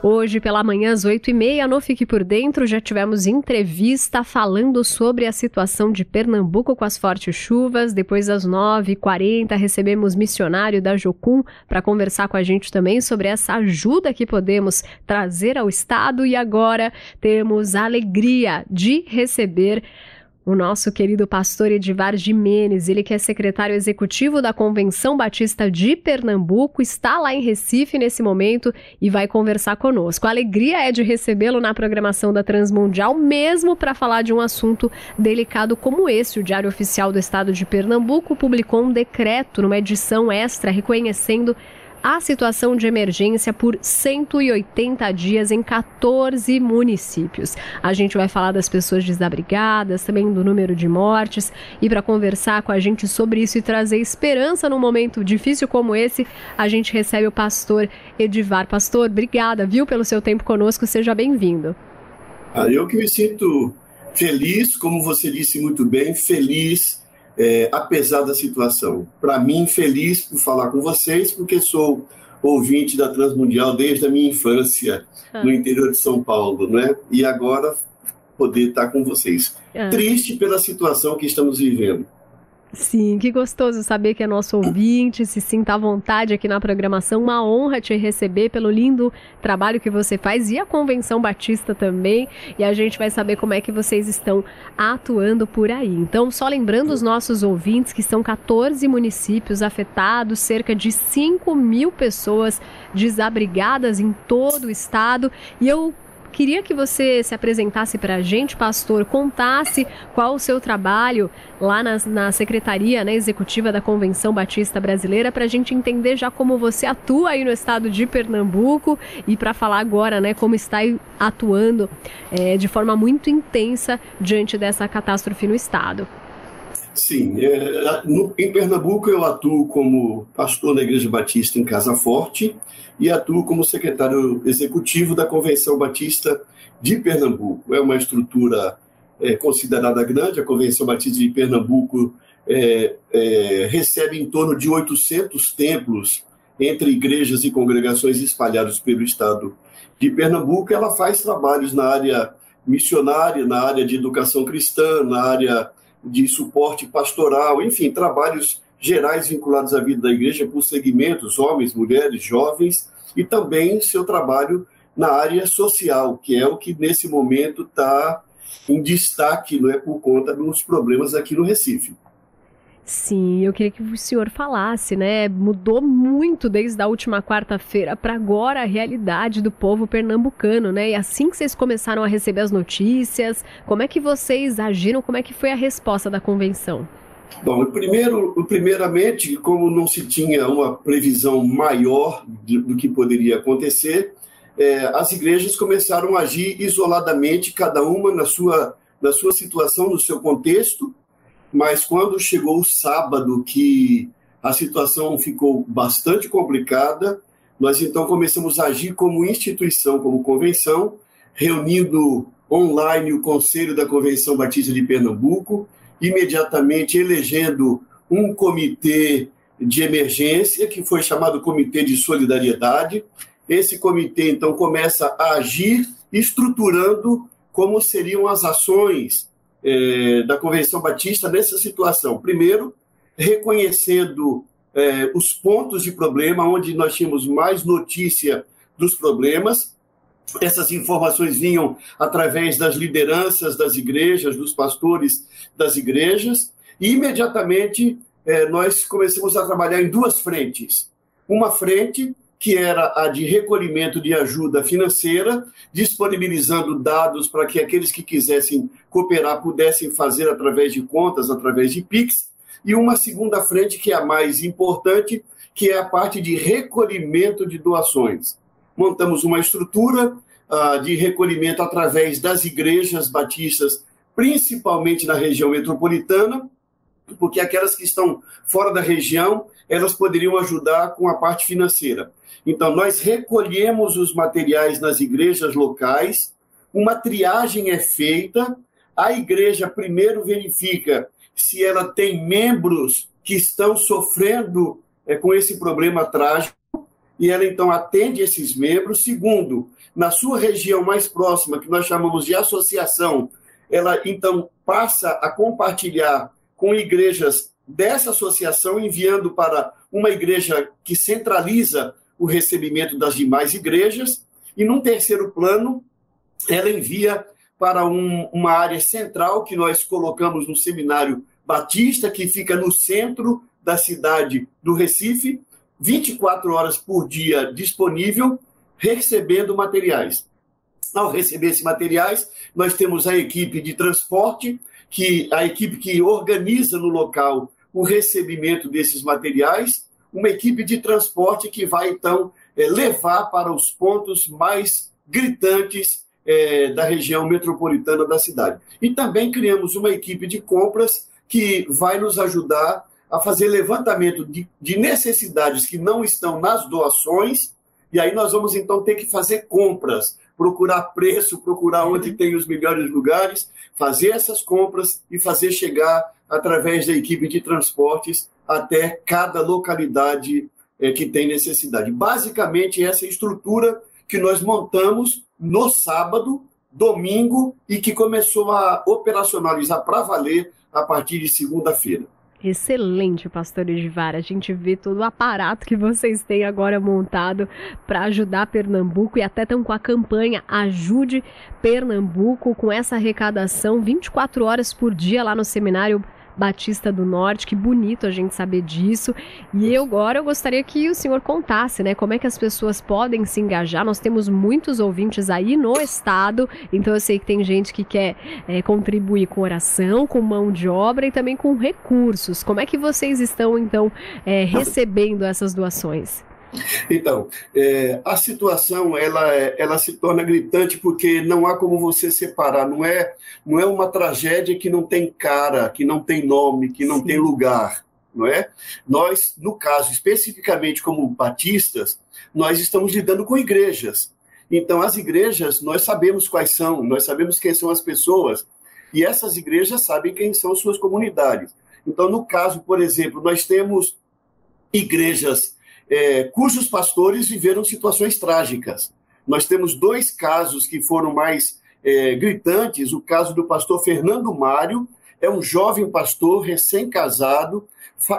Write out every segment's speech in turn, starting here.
Hoje, pela manhã, às 8h30, no Fique Por Dentro, já tivemos entrevista falando sobre a situação de Pernambuco com as fortes chuvas. Depois, às 9h40, recebemos missionário da Jocum para conversar com a gente também sobre essa ajuda que podemos trazer ao Estado. E agora temos a alegria de receber o nosso querido pastor Edivar Jimenez, ele que é secretário executivo da Convenção Batista de Pernambuco, está lá em Recife nesse momento e vai conversar conosco. A alegria é de recebê-lo na programação da Transmundial, mesmo para falar de um assunto delicado como esse. O Diário Oficial do Estado de Pernambuco publicou um decreto numa edição extra reconhecendo a situação de emergência por 180 dias em 14 municípios. A gente vai falar das pessoas desabrigadas, também do número de mortes, e para conversar com a gente sobre isso e trazer esperança num momento difícil como esse, a gente recebe o pastor Edivar. Pastor, obrigada, viu, pelo seu tempo conosco, seja bem-vindo. Ah, eu que me sinto feliz, como você disse muito bem, feliz é, apesar da situação. Para mim, feliz por falar com vocês, porque sou ouvinte da Transmundial desde a minha infância ah. no interior de São Paulo, né? E agora poder estar com vocês. Ah. Triste pela situação que estamos vivendo. Sim, que gostoso saber que é nosso ouvinte, se sinta à vontade aqui na programação. Uma honra te receber pelo lindo trabalho que você faz e a Convenção Batista também. E a gente vai saber como é que vocês estão atuando por aí. Então, só lembrando os nossos ouvintes que são 14 municípios afetados, cerca de 5 mil pessoas desabrigadas em todo o estado. E eu Queria que você se apresentasse para a gente, pastor, contasse qual o seu trabalho lá na, na Secretaria né, Executiva da Convenção Batista Brasileira, para a gente entender já como você atua aí no estado de Pernambuco e para falar agora né, como está atuando é, de forma muito intensa diante dessa catástrofe no estado. Sim, é, no, em Pernambuco eu atuo como pastor da Igreja Batista em Casa Forte e atuo como secretário executivo da Convenção Batista de Pernambuco. É uma estrutura é, considerada grande, a Convenção Batista de Pernambuco é, é, recebe em torno de 800 templos entre igrejas e congregações espalhados pelo estado de Pernambuco. Ela faz trabalhos na área missionária, na área de educação cristã, na área de suporte pastoral, enfim, trabalhos gerais vinculados à vida da igreja por segmentos, homens, mulheres, jovens, e também seu trabalho na área social, que é o que nesse momento está em destaque não é, por conta dos problemas aqui no Recife. Sim, eu queria que o senhor falasse, né? Mudou muito desde a última quarta-feira para agora a realidade do povo pernambucano, né? E assim que vocês começaram a receber as notícias, como é que vocês agiram? Como é que foi a resposta da convenção? Bom, primeiro, primeiramente, como não se tinha uma previsão maior do que poderia acontecer, é, as igrejas começaram a agir isoladamente, cada uma na sua, na sua situação, no seu contexto, mas quando chegou o sábado, que a situação ficou bastante complicada, nós então começamos a agir como instituição, como convenção, reunindo online o Conselho da Convenção Batista de Pernambuco, imediatamente elegendo um comitê de emergência, que foi chamado Comitê de Solidariedade. Esse comitê, então, começa a agir, estruturando como seriam as ações é, da Convenção Batista nessa situação. Primeiro, reconhecendo é, os pontos de problema, onde nós tínhamos mais notícia dos problemas, essas informações vinham através das lideranças das igrejas, dos pastores das igrejas, e imediatamente eh, nós começamos a trabalhar em duas frentes. Uma frente que era a de recolhimento de ajuda financeira, disponibilizando dados para que aqueles que quisessem cooperar pudessem fazer através de contas, através de PIX, e uma segunda frente que é a mais importante, que é a parte de recolhimento de doações. Montamos uma estrutura uh, de recolhimento através das igrejas batistas, principalmente na região metropolitana, porque aquelas que estão fora da região, elas poderiam ajudar com a parte financeira. Então, nós recolhemos os materiais nas igrejas locais, uma triagem é feita, a igreja primeiro verifica se ela tem membros que estão sofrendo é, com esse problema trágico, e ela então atende esses membros. Segundo, na sua região mais próxima, que nós chamamos de associação, ela então passa a compartilhar com igrejas dessa associação, enviando para uma igreja que centraliza o recebimento das demais igrejas. E num terceiro plano, ela envia para um, uma área central que nós colocamos no seminário Batista, que fica no centro da cidade do Recife, 24 horas por dia disponível, recebendo materiais. Ao receber esses materiais, nós temos a equipe de transporte, que a equipe que organiza no local o recebimento desses materiais, uma equipe de transporte que vai então é, levar para os pontos mais gritantes é, da região metropolitana da cidade. E também criamos uma equipe de compras que vai nos ajudar a fazer levantamento de, de necessidades que não estão nas doações, e aí nós vamos então ter que fazer compras, procurar preço, procurar onde tem os melhores lugares, fazer essas compras e fazer chegar através da equipe de transportes até cada localidade é, que tem necessidade. Basicamente, essa é estrutura que nós montamos no sábado, domingo e que começou a operacionalizar para valer a partir de segunda-feira. Excelente, pastor Edivar. A gente vê todo o aparato que vocês têm agora montado para ajudar Pernambuco e até estão com a campanha Ajude Pernambuco com essa arrecadação 24 horas por dia lá no seminário Batista do Norte. Que bonito a gente saber disso. E eu agora eu gostaria que o senhor contasse, né, como é que as pessoas podem se engajar. Nós temos muitos ouvintes aí no estado, então eu sei que tem gente que quer é, contribuir com oração, com mão de obra e também com recursos. Como é que vocês estão então é, recebendo essas doações? Então, é, a situação ela, ela se torna gritante porque não há como você separar. Não é, não é uma tragédia que não tem cara, que não tem nome, que não Sim. tem lugar. Não é? Nós, no caso especificamente como batistas, nós estamos lidando com igrejas. Então, as igrejas, nós sabemos quais são, nós sabemos quem são as pessoas, e essas igrejas sabem quem são suas comunidades. Então, no caso, por exemplo, nós temos igrejas é, cujos pastores viveram situações trágicas. Nós temos dois casos que foram mais é, gritantes. O caso do pastor Fernando Mário, é um jovem pastor recém-casado,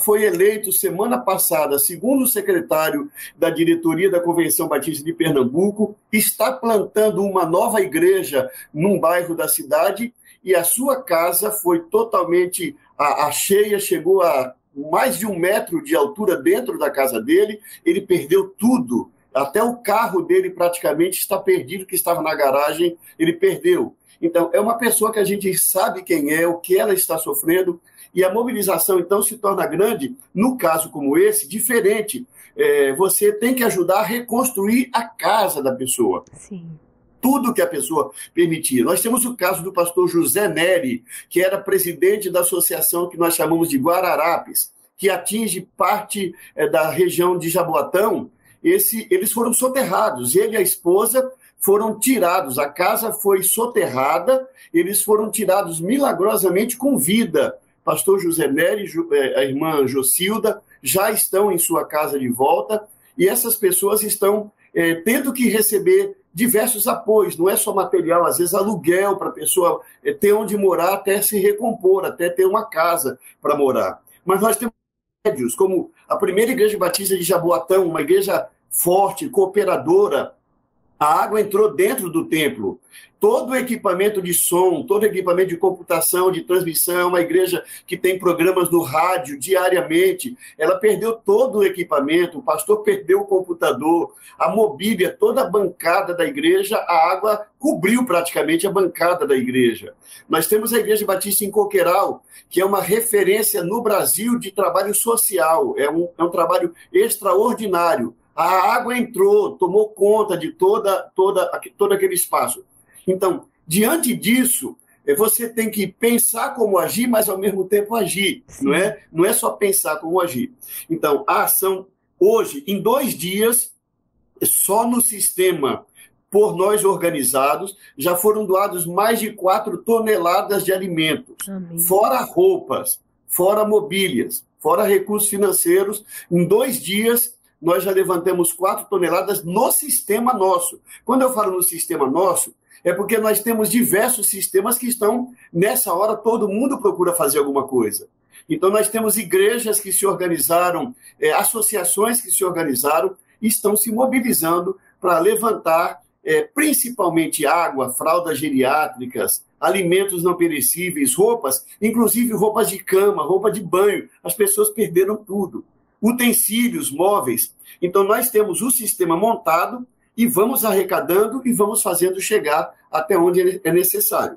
foi eleito semana passada, segundo o secretário da diretoria da Convenção Batista de Pernambuco, está plantando uma nova igreja num bairro da cidade e a sua casa foi totalmente a, a cheia, chegou a mais de um metro de altura dentro da casa dele, ele perdeu tudo. Até o carro dele praticamente está perdido, que estava na garagem, ele perdeu. Então, é uma pessoa que a gente sabe quem é, o que ela está sofrendo, e a mobilização, então, se torna grande. No caso como esse, diferente. É, você tem que ajudar a reconstruir a casa da pessoa. Sim tudo que a pessoa permitia. Nós temos o caso do pastor José Neri, que era presidente da associação que nós chamamos de Guararapes, que atinge parte é, da região de Jaboatão. Esse, eles foram soterrados, ele e a esposa foram tirados, a casa foi soterrada, eles foram tirados milagrosamente com vida. Pastor José Neri, eh, a irmã Jocilda, já estão em sua casa de volta, e essas pessoas estão é, tendo que receber diversos apoios, não é só material, às vezes aluguel para a pessoa é, ter onde morar até se recompor, até ter uma casa para morar. Mas nós temos médios, como a primeira igreja batista de Jaboatão, uma igreja forte, cooperadora, a água entrou dentro do templo. Todo o equipamento de som, todo o equipamento de computação, de transmissão, é uma igreja que tem programas no rádio diariamente. Ela perdeu todo o equipamento, o pastor perdeu o computador, a mobília, toda a bancada da igreja, a água cobriu praticamente a bancada da igreja. Nós temos a Igreja Batista em Coqueiral, que é uma referência no Brasil de trabalho social, é um, é um trabalho extraordinário a água entrou, tomou conta de toda, toda, todo aquele espaço. Então, diante disso, eh, você tem que pensar como agir, mas ao mesmo tempo agir, Sim. não é? Não é só pensar como agir. Então, a ação hoje, em dois dias, só no sistema por nós organizados, já foram doados mais de 4 toneladas de alimentos, Amém. fora roupas, fora mobílias, fora recursos financeiros. Em dois dias, nós já levantamos 4 toneladas no sistema nosso. Quando eu falo no sistema nosso, é porque nós temos diversos sistemas que estão, nessa hora, todo mundo procura fazer alguma coisa. Então, nós temos igrejas que se organizaram, é, associações que se organizaram estão se mobilizando para levantar é, principalmente água, fraldas geriátricas, alimentos não perecíveis, roupas, inclusive roupas de cama, roupa de banho. As pessoas perderam tudo. Utensílios, móveis. Então, nós temos o sistema montado e vamos arrecadando e vamos fazendo chegar até onde é necessário.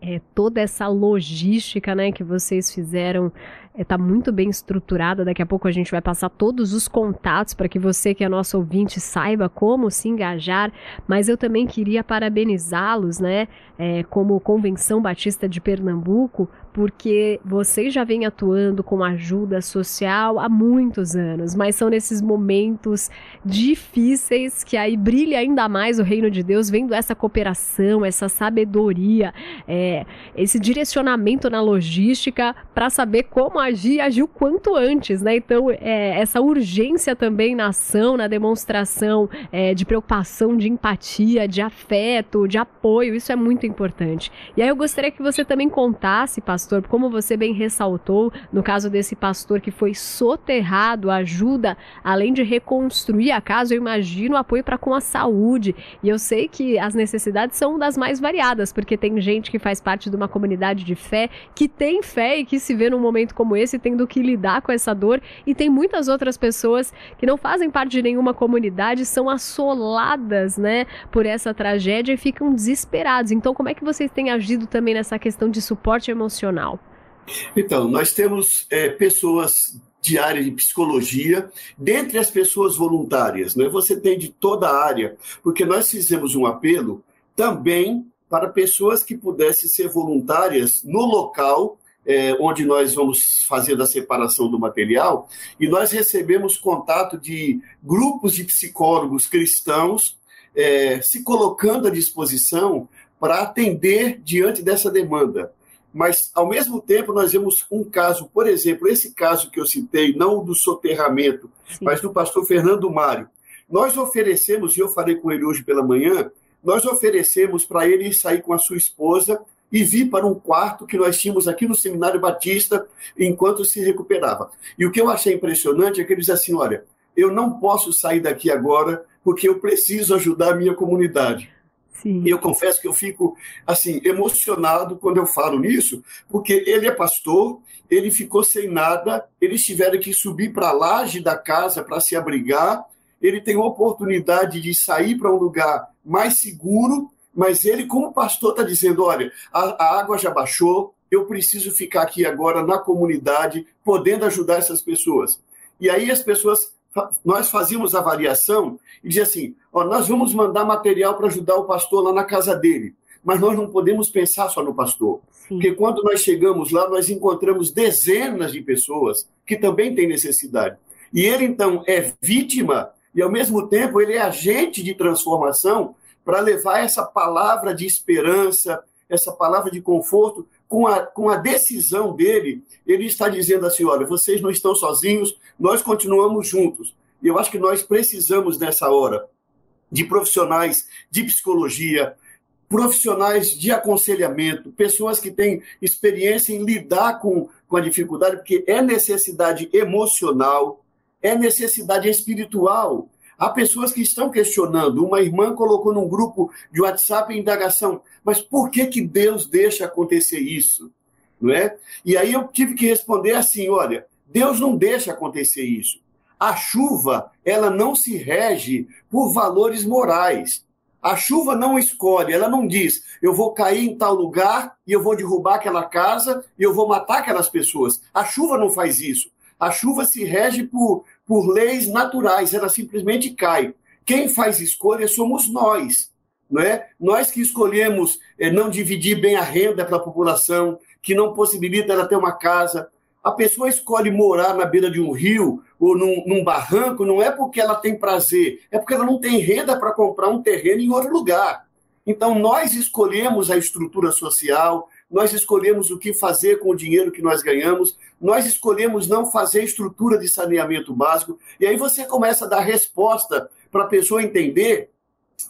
É, toda essa logística né, que vocês fizeram está é, muito bem estruturada. Daqui a pouco a gente vai passar todos os contatos para que você, que é nosso ouvinte, saiba como se engajar. Mas eu também queria parabenizá-los, né, é, como Convenção Batista de Pernambuco, porque vocês já vêm atuando com ajuda social há muitos anos, mas são nesses momentos difíceis que aí brilha ainda mais o reino de Deus, vendo essa cooperação, essa sabedoria, é, esse direcionamento na logística para saber como agir e agir o quanto antes, né? Então, é, essa urgência também na ação, na demonstração é, de preocupação, de empatia, de afeto, de apoio, isso é muito importante. E aí eu gostaria que você também contasse, pastor pastor, como você bem ressaltou, no caso desse pastor que foi soterrado, ajuda, além de reconstruir a casa, eu imagino apoio para com a saúde. E eu sei que as necessidades são das mais variadas, porque tem gente que faz parte de uma comunidade de fé, que tem fé e que se vê num momento como esse tendo que lidar com essa dor, e tem muitas outras pessoas que não fazem parte de nenhuma comunidade, são assoladas, né, por essa tragédia e ficam desesperados. Então, como é que vocês têm agido também nessa questão de suporte emocional? Emocional? Então, nós temos é, pessoas de área de psicologia, dentre as pessoas voluntárias, né? você tem de toda a área, porque nós fizemos um apelo também para pessoas que pudessem ser voluntárias no local é, onde nós vamos fazer a separação do material, e nós recebemos contato de grupos de psicólogos cristãos é, se colocando à disposição para atender diante dessa demanda. Mas, ao mesmo tempo, nós vemos um caso, por exemplo, esse caso que eu citei, não do soterramento, Sim. mas do pastor Fernando Mário. Nós oferecemos, e eu falei com ele hoje pela manhã, nós oferecemos para ele sair com a sua esposa e vir para um quarto que nós tínhamos aqui no Seminário Batista enquanto se recuperava. E o que eu achei impressionante é que ele diz assim: olha, eu não posso sair daqui agora porque eu preciso ajudar a minha comunidade. Sim. E eu confesso que eu fico assim emocionado quando eu falo nisso, porque ele é pastor, ele ficou sem nada, eles tiveram que subir para a laje da casa para se abrigar. Ele tem oportunidade de sair para um lugar mais seguro, mas ele, como pastor, está dizendo: olha, a, a água já baixou, eu preciso ficar aqui agora na comunidade, podendo ajudar essas pessoas. E aí as pessoas nós fazíamos avaliação e dizia assim: ó, nós vamos mandar material para ajudar o pastor lá na casa dele, mas nós não podemos pensar só no pastor. Sim. Porque quando nós chegamos lá, nós encontramos dezenas de pessoas que também têm necessidade. E ele, então, é vítima e, ao mesmo tempo, ele é agente de transformação para levar essa palavra de esperança, essa palavra de conforto com a, com a decisão dele, ele está dizendo assim: olha, vocês não estão sozinhos, nós continuamos juntos. E eu acho que nós precisamos, nessa hora, de profissionais de psicologia, profissionais de aconselhamento, pessoas que têm experiência em lidar com, com a dificuldade, porque é necessidade emocional, é necessidade espiritual. Há pessoas que estão questionando. Uma irmã colocou num grupo de WhatsApp a indagação: mas por que, que Deus deixa acontecer isso? Não é? E aí eu tive que responder assim: olha, Deus não deixa acontecer isso. A chuva, ela não se rege por valores morais. A chuva não escolhe, ela não diz, eu vou cair em tal lugar e eu vou derrubar aquela casa e eu vou matar aquelas pessoas. A chuva não faz isso. A chuva se rege por, por leis naturais, ela simplesmente cai. Quem faz escolha somos nós. Não é? Nós que escolhemos é, não dividir bem a renda para a população, que não possibilita ela ter uma casa. A pessoa escolhe morar na beira de um rio ou num, num barranco, não é porque ela tem prazer, é porque ela não tem renda para comprar um terreno em outro lugar. Então, nós escolhemos a estrutura social, nós escolhemos o que fazer com o dinheiro que nós ganhamos, nós escolhemos não fazer estrutura de saneamento básico, e aí você começa a dar resposta para a pessoa entender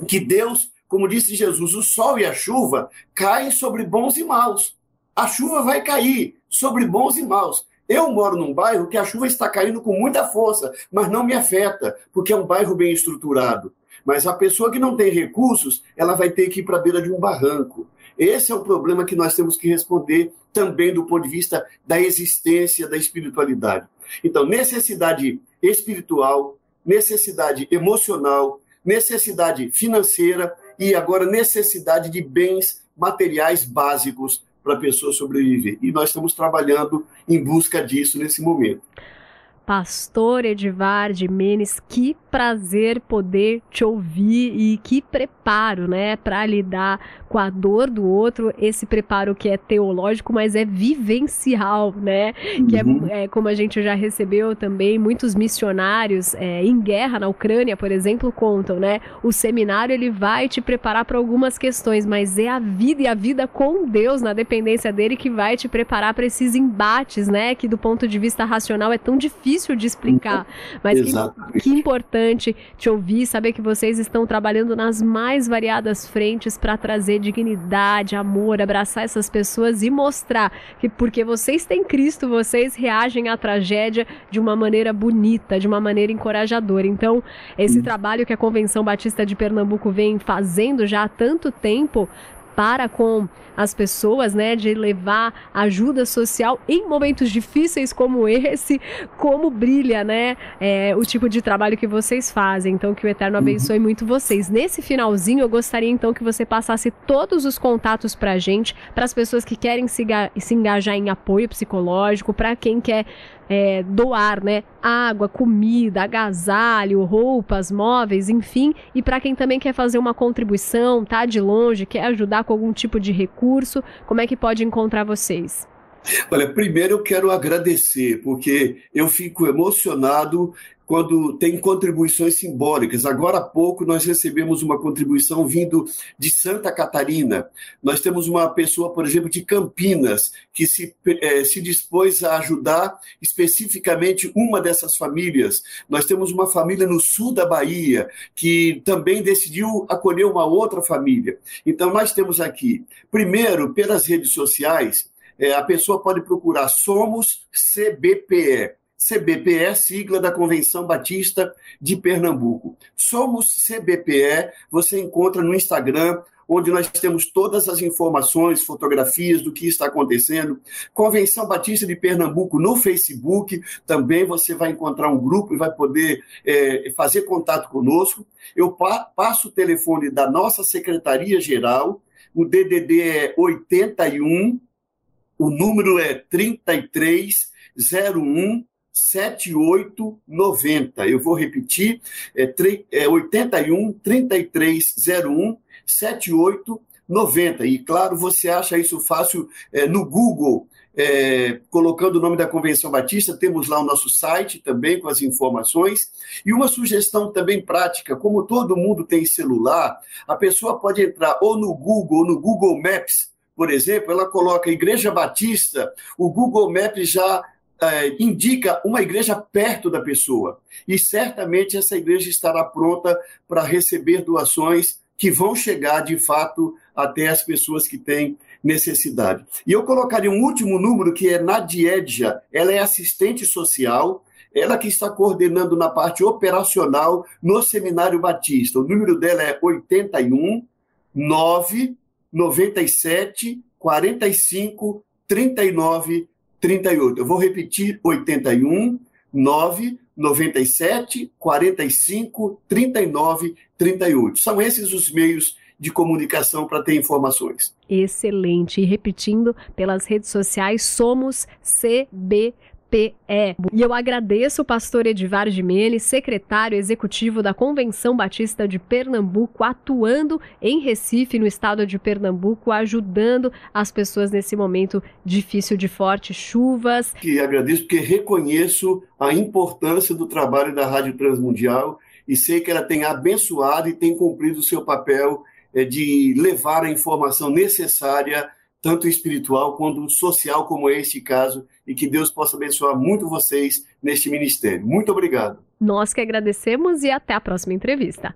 que Deus, como disse Jesus, o sol e a chuva caem sobre bons e maus. A chuva vai cair sobre bons e maus. Eu moro num bairro que a chuva está caindo com muita força, mas não me afeta, porque é um bairro bem estruturado. Mas a pessoa que não tem recursos, ela vai ter que ir para a beira de um barranco. Esse é o problema que nós temos que responder também do ponto de vista da existência da espiritualidade. Então, necessidade espiritual, necessidade emocional, necessidade financeira e agora necessidade de bens materiais básicos para a pessoa sobreviver. E nós estamos trabalhando em busca disso nesse momento. Pastor Edivar de Menes, que prazer poder te ouvir e que preparo, né, para lidar com a dor do outro. Esse preparo que é teológico, mas é vivencial, né? Que é, uhum. é, é, como a gente já recebeu também muitos missionários é, em guerra na Ucrânia, por exemplo, contam, né? O seminário ele vai te preparar para algumas questões, mas é a vida e a vida com Deus na dependência dele que vai te preparar para esses embates, né? Que do ponto de vista racional é tão difícil difícil de explicar, mas que, que, importante te ouvir, saber que vocês estão trabalhando nas mais variadas frentes para trazer dignidade, amor, abraçar essas pessoas e mostrar que porque vocês têm Cristo, vocês reagem à tragédia de uma maneira bonita, de uma maneira encorajadora. Então, esse trabalho que a Convenção Batista de Pernambuco vem fazendo já há tanto tempo para com as pessoas, né, de levar ajuda social em momentos difíceis como esse, como brilha, né, é, o tipo de trabalho que vocês fazem. Então, que o Eterno uhum. abençoe muito vocês. Nesse finalzinho, eu gostaria então que você passasse todos os contatos para a gente, para as pessoas que querem se, se engajar em apoio psicológico, para quem quer é, doar, né? Água, comida, agasalho, roupas, móveis, enfim. E para quem também quer fazer uma contribuição, tá de longe, quer ajudar com algum tipo de recurso, como é que pode encontrar vocês? Olha, primeiro eu quero agradecer, porque eu fico emocionado quando tem contribuições simbólicas. Agora há pouco nós recebemos uma contribuição vindo de Santa Catarina. Nós temos uma pessoa, por exemplo, de Campinas, que se, eh, se dispôs a ajudar especificamente uma dessas famílias. Nós temos uma família no sul da Bahia que também decidiu acolher uma outra família. Então nós temos aqui, primeiro, pelas redes sociais, eh, a pessoa pode procurar Somos CBPE CBPE, sigla da Convenção Batista de Pernambuco. Somos CBPE, você encontra no Instagram, onde nós temos todas as informações, fotografias do que está acontecendo. Convenção Batista de Pernambuco no Facebook, também você vai encontrar um grupo e vai poder é, fazer contato conosco. Eu pa passo o telefone da nossa Secretaria-Geral, o DDD é 81, o número é 3301 7890. Eu vou repetir, é, é 81 3301 7890. E claro, você acha isso fácil é, no Google. É, colocando o nome da Convenção Batista, temos lá o nosso site também com as informações. E uma sugestão também prática: como todo mundo tem celular, a pessoa pode entrar ou no Google ou no Google Maps, por exemplo, ela coloca Igreja Batista, o Google Maps já é, indica uma igreja perto da pessoa. E certamente essa igreja estará pronta para receber doações que vão chegar de fato até as pessoas que têm necessidade. E eu colocaria um último número que é Nadiedja, ela é assistente social, ela que está coordenando na parte operacional no Seminário Batista. O número dela é 81 9 97 45 39 38. Eu vou repetir: 81 9 97 45 39 38. São esses os meios de comunicação para ter informações. Excelente. E repetindo pelas redes sociais, somos CB PE. E eu agradeço o pastor Edivar Jimenez, secretário executivo da Convenção Batista de Pernambuco, atuando em Recife, no estado de Pernambuco, ajudando as pessoas nesse momento difícil de fortes chuvas. Que agradeço porque reconheço a importância do trabalho da Rádio Transmundial e sei que ela tem abençoado e tem cumprido o seu papel eh, de levar a informação necessária tanto espiritual quanto social, como é este caso, e que Deus possa abençoar muito vocês neste ministério. Muito obrigado. Nós que agradecemos e até a próxima entrevista.